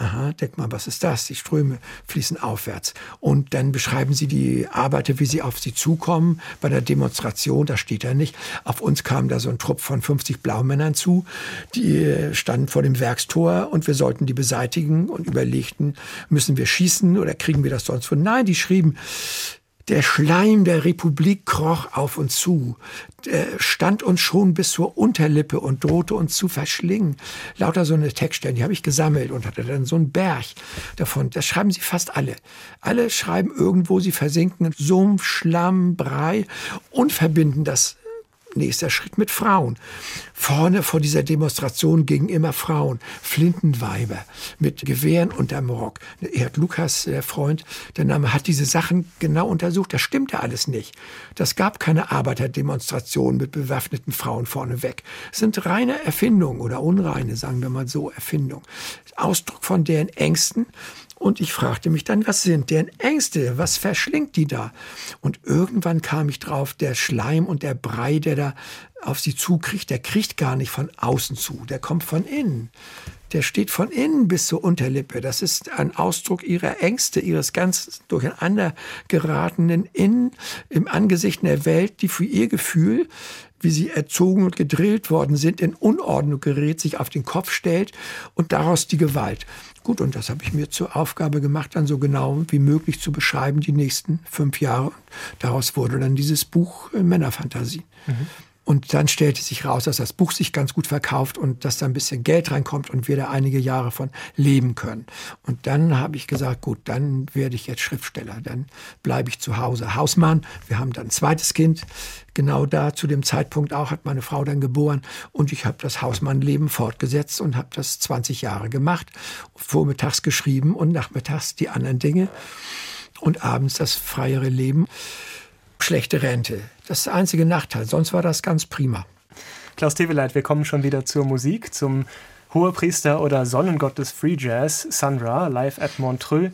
Aha, denk mal, was ist das? Die Ströme fließen aufwärts. Und dann beschreiben sie die Arbeiter, wie sie auf sie zukommen. Bei der Demonstration, da steht er nicht. Auf uns kam da so ein Trupp von 50 Blaumännern zu. Die standen vor dem Werkstor und wir sollten die beseitigen und überlegten, müssen wir schießen oder kriegen wir das sonst von? Nein, die schrieben, der Schleim der Republik kroch auf uns zu, stand uns schon bis zur Unterlippe und drohte uns zu verschlingen. Lauter so eine Textstellen, die habe ich gesammelt und hatte dann so einen Berg davon. Das schreiben sie fast alle. Alle schreiben irgendwo, sie versinken Sumpf, Schlamm, Brei und verbinden das Nächster Schritt mit Frauen. Vorne vor dieser Demonstration gingen immer Frauen, Flintenweiber mit Gewehren unterm Rock. Erd Lukas, der Freund, der Name, hat diese Sachen genau untersucht. Das stimmte alles nicht. Das gab keine Arbeiterdemonstration mit bewaffneten Frauen vorneweg. Es sind reine Erfindungen oder unreine, sagen wir mal so, Erfindungen. Ausdruck von deren Ängsten und ich fragte mich dann, was sind deren Ängste? Was verschlingt die da? Und irgendwann kam ich drauf, der Schleim und der Brei, der da auf sie zukriegt, der kriegt gar nicht von außen zu, der kommt von innen. Der steht von innen bis zur Unterlippe. Das ist ein Ausdruck ihrer Ängste, ihres ganz durcheinander geratenen Innen im Angesicht der Welt, die für ihr Gefühl wie sie erzogen und gedrillt worden sind, in Unordnung gerät, sich auf den Kopf stellt und daraus die Gewalt. Gut, und das habe ich mir zur Aufgabe gemacht, dann so genau wie möglich zu beschreiben, die nächsten fünf Jahre. Daraus wurde dann dieses Buch äh, Männerfantasie. Mhm. Und dann stellte sich raus, dass das Buch sich ganz gut verkauft und dass da ein bisschen Geld reinkommt und wir da einige Jahre von leben können. Und dann habe ich gesagt, gut, dann werde ich jetzt Schriftsteller, dann bleibe ich zu Hause Hausmann. Wir haben dann ein zweites Kind. Genau da zu dem Zeitpunkt auch hat meine Frau dann geboren und ich habe das Hausmannleben fortgesetzt und habe das 20 Jahre gemacht. Vormittags geschrieben und nachmittags die anderen Dinge und abends das freiere Leben schlechte Rente. Das ist der einzige Nachteil. Sonst war das ganz prima. Klaus Teveleit, wir kommen schon wieder zur Musik, zum Hohepriester oder Sonnengott des Free Jazz, Sandra, live at Montreux,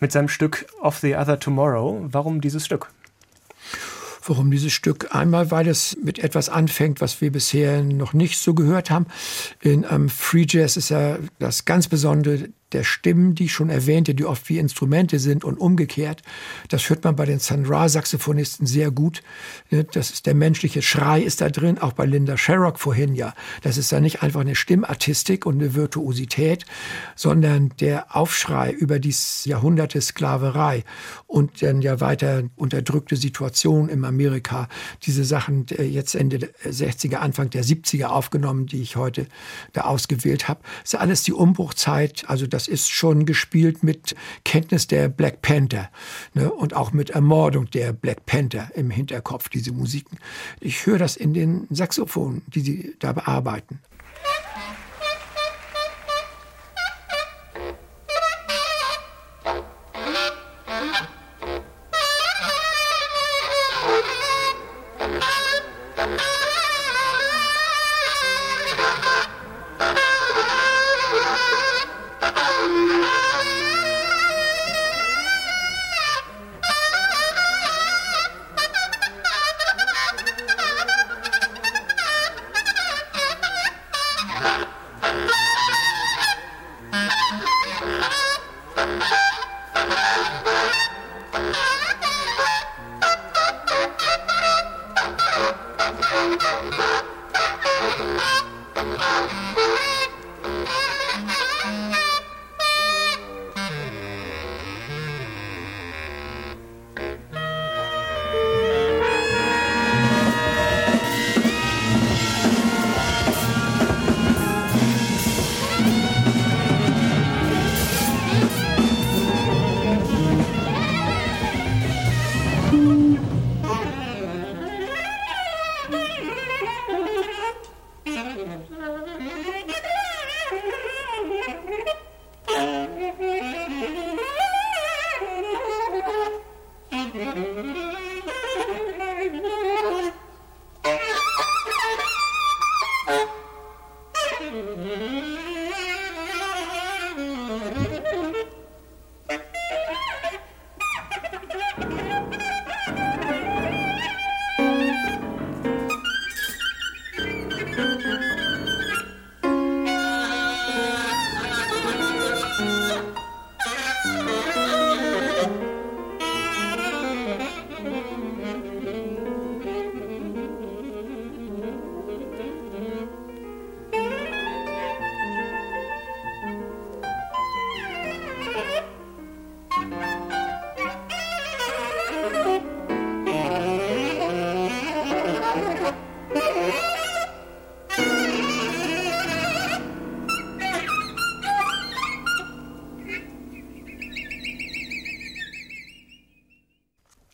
mit seinem Stück Of the Other Tomorrow. Warum dieses Stück? Warum dieses Stück? Einmal, weil es mit etwas anfängt, was wir bisher noch nicht so gehört haben. In ähm, Free Jazz ist ja das ganz Besondere der Stimmen, die ich schon erwähnte, die oft wie Instrumente sind und umgekehrt. Das hört man bei den Sun Ra-Saxophonisten sehr gut. Das ist der menschliche Schrei ist da drin, auch bei Linda Sherrock vorhin ja. Das ist ja nicht einfach eine Stimmartistik und eine Virtuosität, sondern der Aufschrei über dieses Jahrhunderte Sklaverei und dann ja weiter unterdrückte Situation in Amerika. Diese Sachen äh, jetzt Ende der 60er, Anfang der 70er aufgenommen, die ich heute da ausgewählt habe. Das ist alles die Umbruchzeit, also das das ist schon gespielt mit Kenntnis der Black Panther ne, und auch mit Ermordung der Black Panther im Hinterkopf, diese Musiken. Ich höre das in den Saxophonen, die sie da bearbeiten.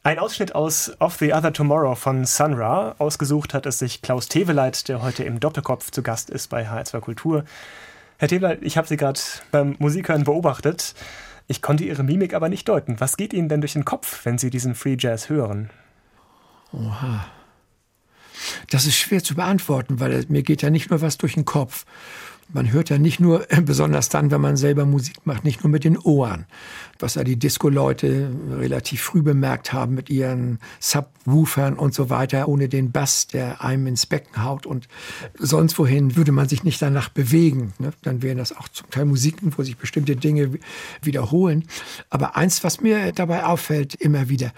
Ein Ausschnitt aus Of the Other Tomorrow von Sun Ra. Ausgesucht hat es sich Klaus Teveleit, der heute im Doppelkopf zu Gast ist bei H2 Kultur. Herr Teveleit, ich habe Sie gerade beim Musikhören beobachtet. Ich konnte Ihre Mimik aber nicht deuten. Was geht Ihnen denn durch den Kopf, wenn Sie diesen Free Jazz hören? Oha. Das ist schwer zu beantworten, weil mir geht ja nicht nur was durch den Kopf. Man hört ja nicht nur, besonders dann, wenn man selber Musik macht, nicht nur mit den Ohren, was ja die Disco-Leute relativ früh bemerkt haben mit ihren Subwoofern und so weiter, ohne den Bass, der einem ins Becken haut und sonst wohin würde man sich nicht danach bewegen. Ne? Dann wären das auch zum Teil Musiken, wo sich bestimmte Dinge wiederholen. Aber eins, was mir dabei auffällt, immer wieder,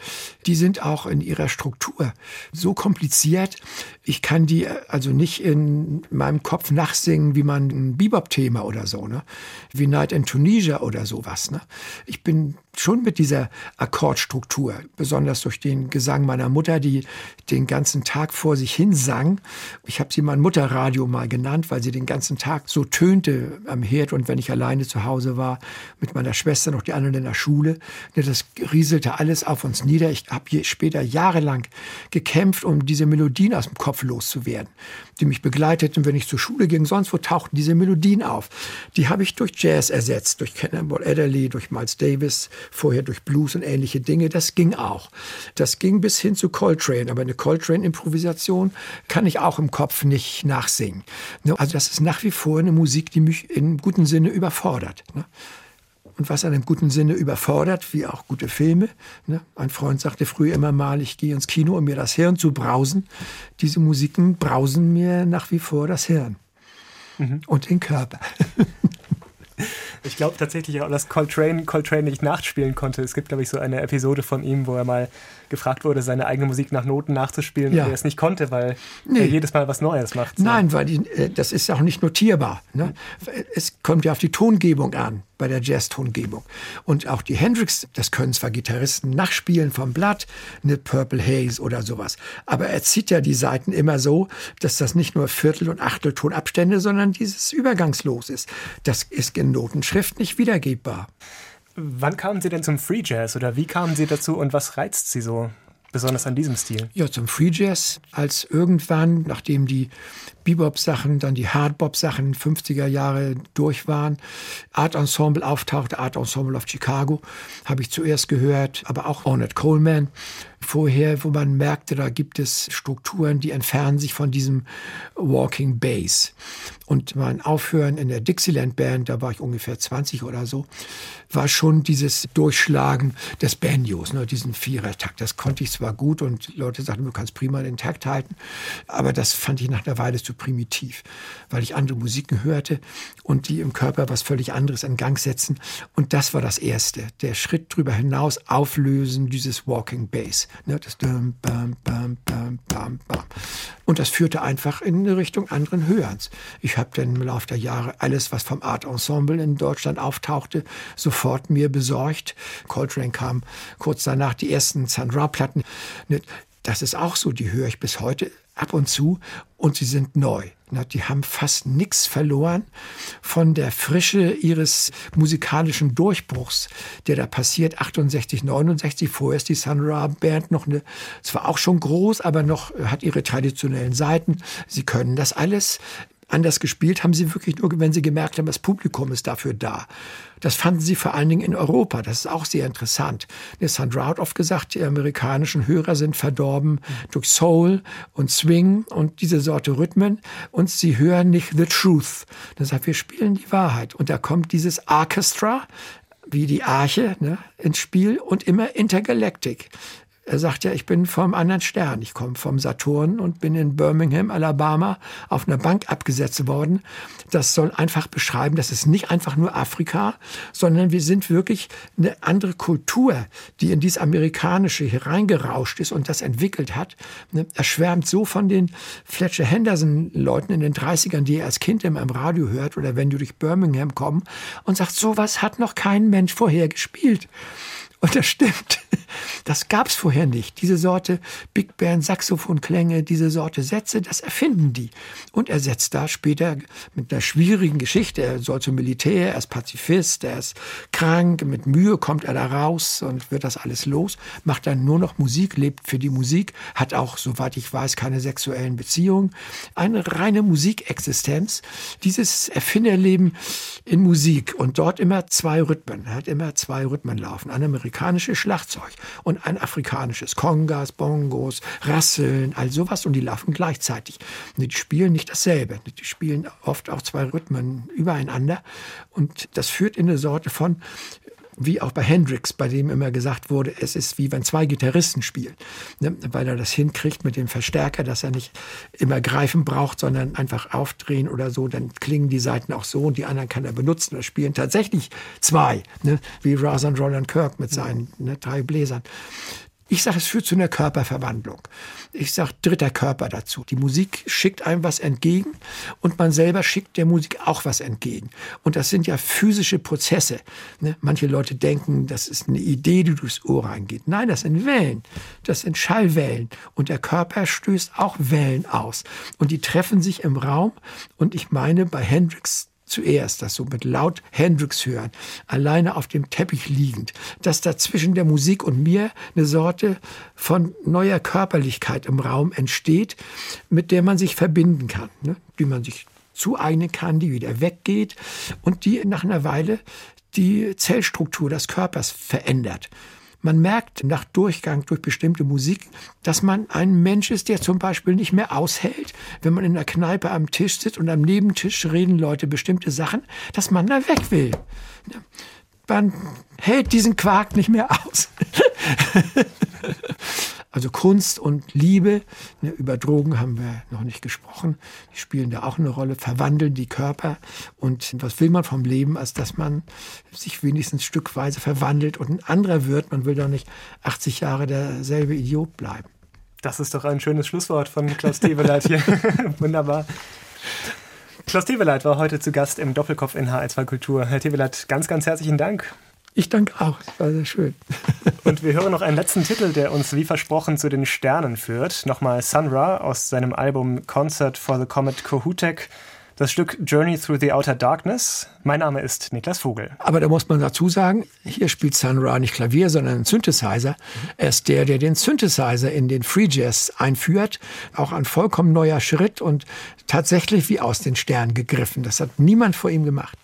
die sind auch in ihrer Struktur so kompliziert. Ich kann die also nicht in meinem Kopf nachsingen, wie man ein Bebop-Thema oder so, ne? wie Night in Tunisia oder sowas. Ne? Ich bin schon mit dieser Akkordstruktur, besonders durch den Gesang meiner Mutter, die den ganzen Tag vor sich hin sang. Ich habe sie mein Mutterradio mal genannt, weil sie den ganzen Tag so tönte am Herd und wenn ich alleine zu Hause war mit meiner Schwester noch die anderen in der Schule, ne, das rieselte alles auf uns nieder. Ich habe später jahrelang gekämpft, um diese Melodien aus dem Kopf loszuwerden, die mich begleiteten, wenn ich zur Schule ging. Sonst wo tauchten diese Melodien auf. Die habe ich durch Jazz ersetzt, durch Cannonball Adderley, durch Miles Davis, vorher durch Blues und ähnliche Dinge. Das ging auch. Das ging bis hin zu Coltrane. Aber eine Coltrane-Improvisation kann ich auch im Kopf nicht nachsingen. Ne, also das ist nach wie vor eine Musik, die mich im guten Sinne überfordert. Ne? Und was einem guten Sinne überfordert, wie auch gute Filme. Ne? Ein Freund sagte früher immer mal, ich gehe ins Kino, um mir das Hirn zu brausen. Diese Musiken brausen mir nach wie vor das Hirn mhm. und den Körper. Ich glaube tatsächlich auch, dass Coltrane, Coltrane nicht nachspielen konnte. Es gibt, glaube ich, so eine Episode von ihm, wo er mal gefragt wurde, seine eigene Musik nach Noten nachzuspielen, ja. und er es nicht konnte, weil nee. er jedes Mal was Neues macht. So. Nein, weil die, äh, das ist auch nicht notierbar. Ne? Es kommt ja auf die Tongebung an bei der Jazz-Tongebung. Und auch die Hendrix, das können zwar Gitarristen nachspielen vom Blatt, eine Purple Haze oder sowas, aber er zieht ja die Seiten immer so, dass das nicht nur Viertel- und Achteltonabstände, sondern dieses übergangslos ist. Das ist in Notenschrift nicht wiedergebbar. Wann kamen Sie denn zum Free Jazz oder wie kamen Sie dazu und was reizt Sie so? Besonders an diesem Stil? Ja, zum Free Jazz, als irgendwann, nachdem die Bebop-Sachen, dann die Hardbop-Sachen 50er Jahre durch waren, Art Ensemble auftauchte, Art Ensemble of Chicago, habe ich zuerst gehört, aber auch Ornette Coleman vorher, wo man merkte, da gibt es Strukturen, die entfernen sich von diesem Walking Bass. Und mein Aufhören in der Dixieland Band, da war ich ungefähr 20 oder so, war schon dieses Durchschlagen des Banjos, ne, diesen Vierertakt. Das konnte ich zwar gut und Leute sagten, du kannst prima den Takt halten, aber das fand ich nach einer Weile zu primitiv, weil ich andere Musiken hörte und die im Körper was völlig anderes in Gang setzen. Und das war das Erste. Der Schritt drüber hinaus auflösen, dieses Walking Bass. Ne, das bam, bam, bam, bam, bam, bam. Und das führte einfach in Richtung anderen Hörens. Ich habe dann im Laufe der Jahre alles, was vom Art Ensemble in Deutschland auftauchte, sofort mir besorgt. Coltrane kam kurz danach die ersten Sandra-Platten. Ne, das ist auch so, die höre ich bis heute ab und zu und sie sind neu. Die haben fast nichts verloren von der Frische ihres musikalischen Durchbruchs, der da passiert 68, 69. Vorher ist die Sun Ra Band noch eine, zwar auch schon groß, aber noch hat ihre traditionellen Seiten. Sie können das alles anders gespielt haben sie wirklich nur, wenn sie gemerkt haben, das Publikum ist dafür da. Das fanden sie vor allen Dingen in Europa. Das ist auch sehr interessant. Sandra hat oft gesagt, die amerikanischen Hörer sind verdorben durch Soul und Swing und diese Sorte Rhythmen und sie hören nicht the truth. Das sagt, wir spielen die Wahrheit. Und da kommt dieses Orchestra, wie die Arche ne, ins Spiel und immer Intergalactic. Er sagt ja, ich bin vom anderen Stern. Ich komme vom Saturn und bin in Birmingham, Alabama, auf einer Bank abgesetzt worden. Das soll einfach beschreiben, das ist nicht einfach nur Afrika, sondern wir sind wirklich eine andere Kultur, die in dieses Amerikanische hereingerauscht ist und das entwickelt hat. Ne, er schwärmt so von den Fletcher Henderson-Leuten in den 30ern, die er als Kind immer im Radio hört oder wenn du durch Birmingham kommst und sagt, sowas hat noch kein Mensch vorher gespielt. Und das stimmt. Das gab's vorher nicht. Diese Sorte Big Band, Saxophonklänge, diese Sorte Sätze, das erfinden die. Und er setzt da später mit einer schwierigen Geschichte. Er soll zum Militär, er ist Pazifist, er ist krank, mit Mühe kommt er da raus und wird das alles los, macht dann nur noch Musik, lebt für die Musik, hat auch, soweit ich weiß, keine sexuellen Beziehungen. Eine reine Musikexistenz. Dieses Erfinderleben in Musik und dort immer zwei Rhythmen. Er hat immer zwei Rhythmen laufen. Ein amerikanisches Schlagzeug und ein afrikanisches. Kongas, Bongos, Rasseln, all sowas und die laufen gleichzeitig. Die spielen nicht dasselbe. Die spielen oft auch zwei Rhythmen übereinander und das führt in eine Sorte von wie auch bei Hendrix, bei dem immer gesagt wurde, es ist wie wenn zwei Gitarristen spielen, ne? weil er das hinkriegt mit dem Verstärker, dass er nicht immer greifen braucht, sondern einfach aufdrehen oder so, dann klingen die Seiten auch so und die anderen kann er benutzen. Da spielen tatsächlich zwei, ne? wie Razan Roland Kirk mit seinen ne, drei Bläsern. Ich sage, es führt zu einer Körperverwandlung. Ich sage dritter Körper dazu. Die Musik schickt einem was entgegen und man selber schickt der Musik auch was entgegen. Und das sind ja physische Prozesse. Ne? Manche Leute denken, das ist eine Idee, die durchs Ohr reingeht. Nein, das sind Wellen. Das sind Schallwellen. Und der Körper stößt auch Wellen aus. Und die treffen sich im Raum. Und ich meine, bei Hendrix zuerst, das so mit laut Hendrix hören, alleine auf dem Teppich liegend, dass da zwischen der Musik und mir eine Sorte von neuer Körperlichkeit im Raum entsteht, mit der man sich verbinden kann, ne? die man sich zueignen kann, die wieder weggeht und die nach einer Weile die Zellstruktur des Körpers verändert. Man merkt nach Durchgang durch bestimmte Musik, dass man ein Mensch ist, der zum Beispiel nicht mehr aushält, wenn man in der Kneipe am Tisch sitzt und am Nebentisch reden Leute bestimmte Sachen, dass man da weg will. Man hält diesen Quark nicht mehr aus. Also Kunst und Liebe, ne, über Drogen haben wir noch nicht gesprochen, die spielen da auch eine Rolle, verwandeln die Körper. Und was will man vom Leben, als dass man sich wenigstens stückweise verwandelt und ein anderer wird. Man will doch nicht 80 Jahre derselbe Idiot bleiben. Das ist doch ein schönes Schlusswort von Klaus Teweleit hier. Wunderbar. Klaus Teweleit war heute zu Gast im Doppelkopf in HR2 Kultur. Herr Teweleit, ganz, ganz herzlichen Dank. Ich danke auch, es war sehr schön. Und wir hören noch einen letzten Titel, der uns wie versprochen zu den Sternen führt. Nochmal Sun Ra aus seinem Album Concert for the Comet Kohutek. Das Stück Journey Through the Outer Darkness. Mein Name ist Niklas Vogel. Aber da muss man dazu sagen, hier spielt Sun Ra nicht Klavier, sondern ein Synthesizer. Er ist der, der den Synthesizer in den Free Jazz einführt. Auch ein vollkommen neuer Schritt und tatsächlich wie aus den Sternen gegriffen. Das hat niemand vor ihm gemacht.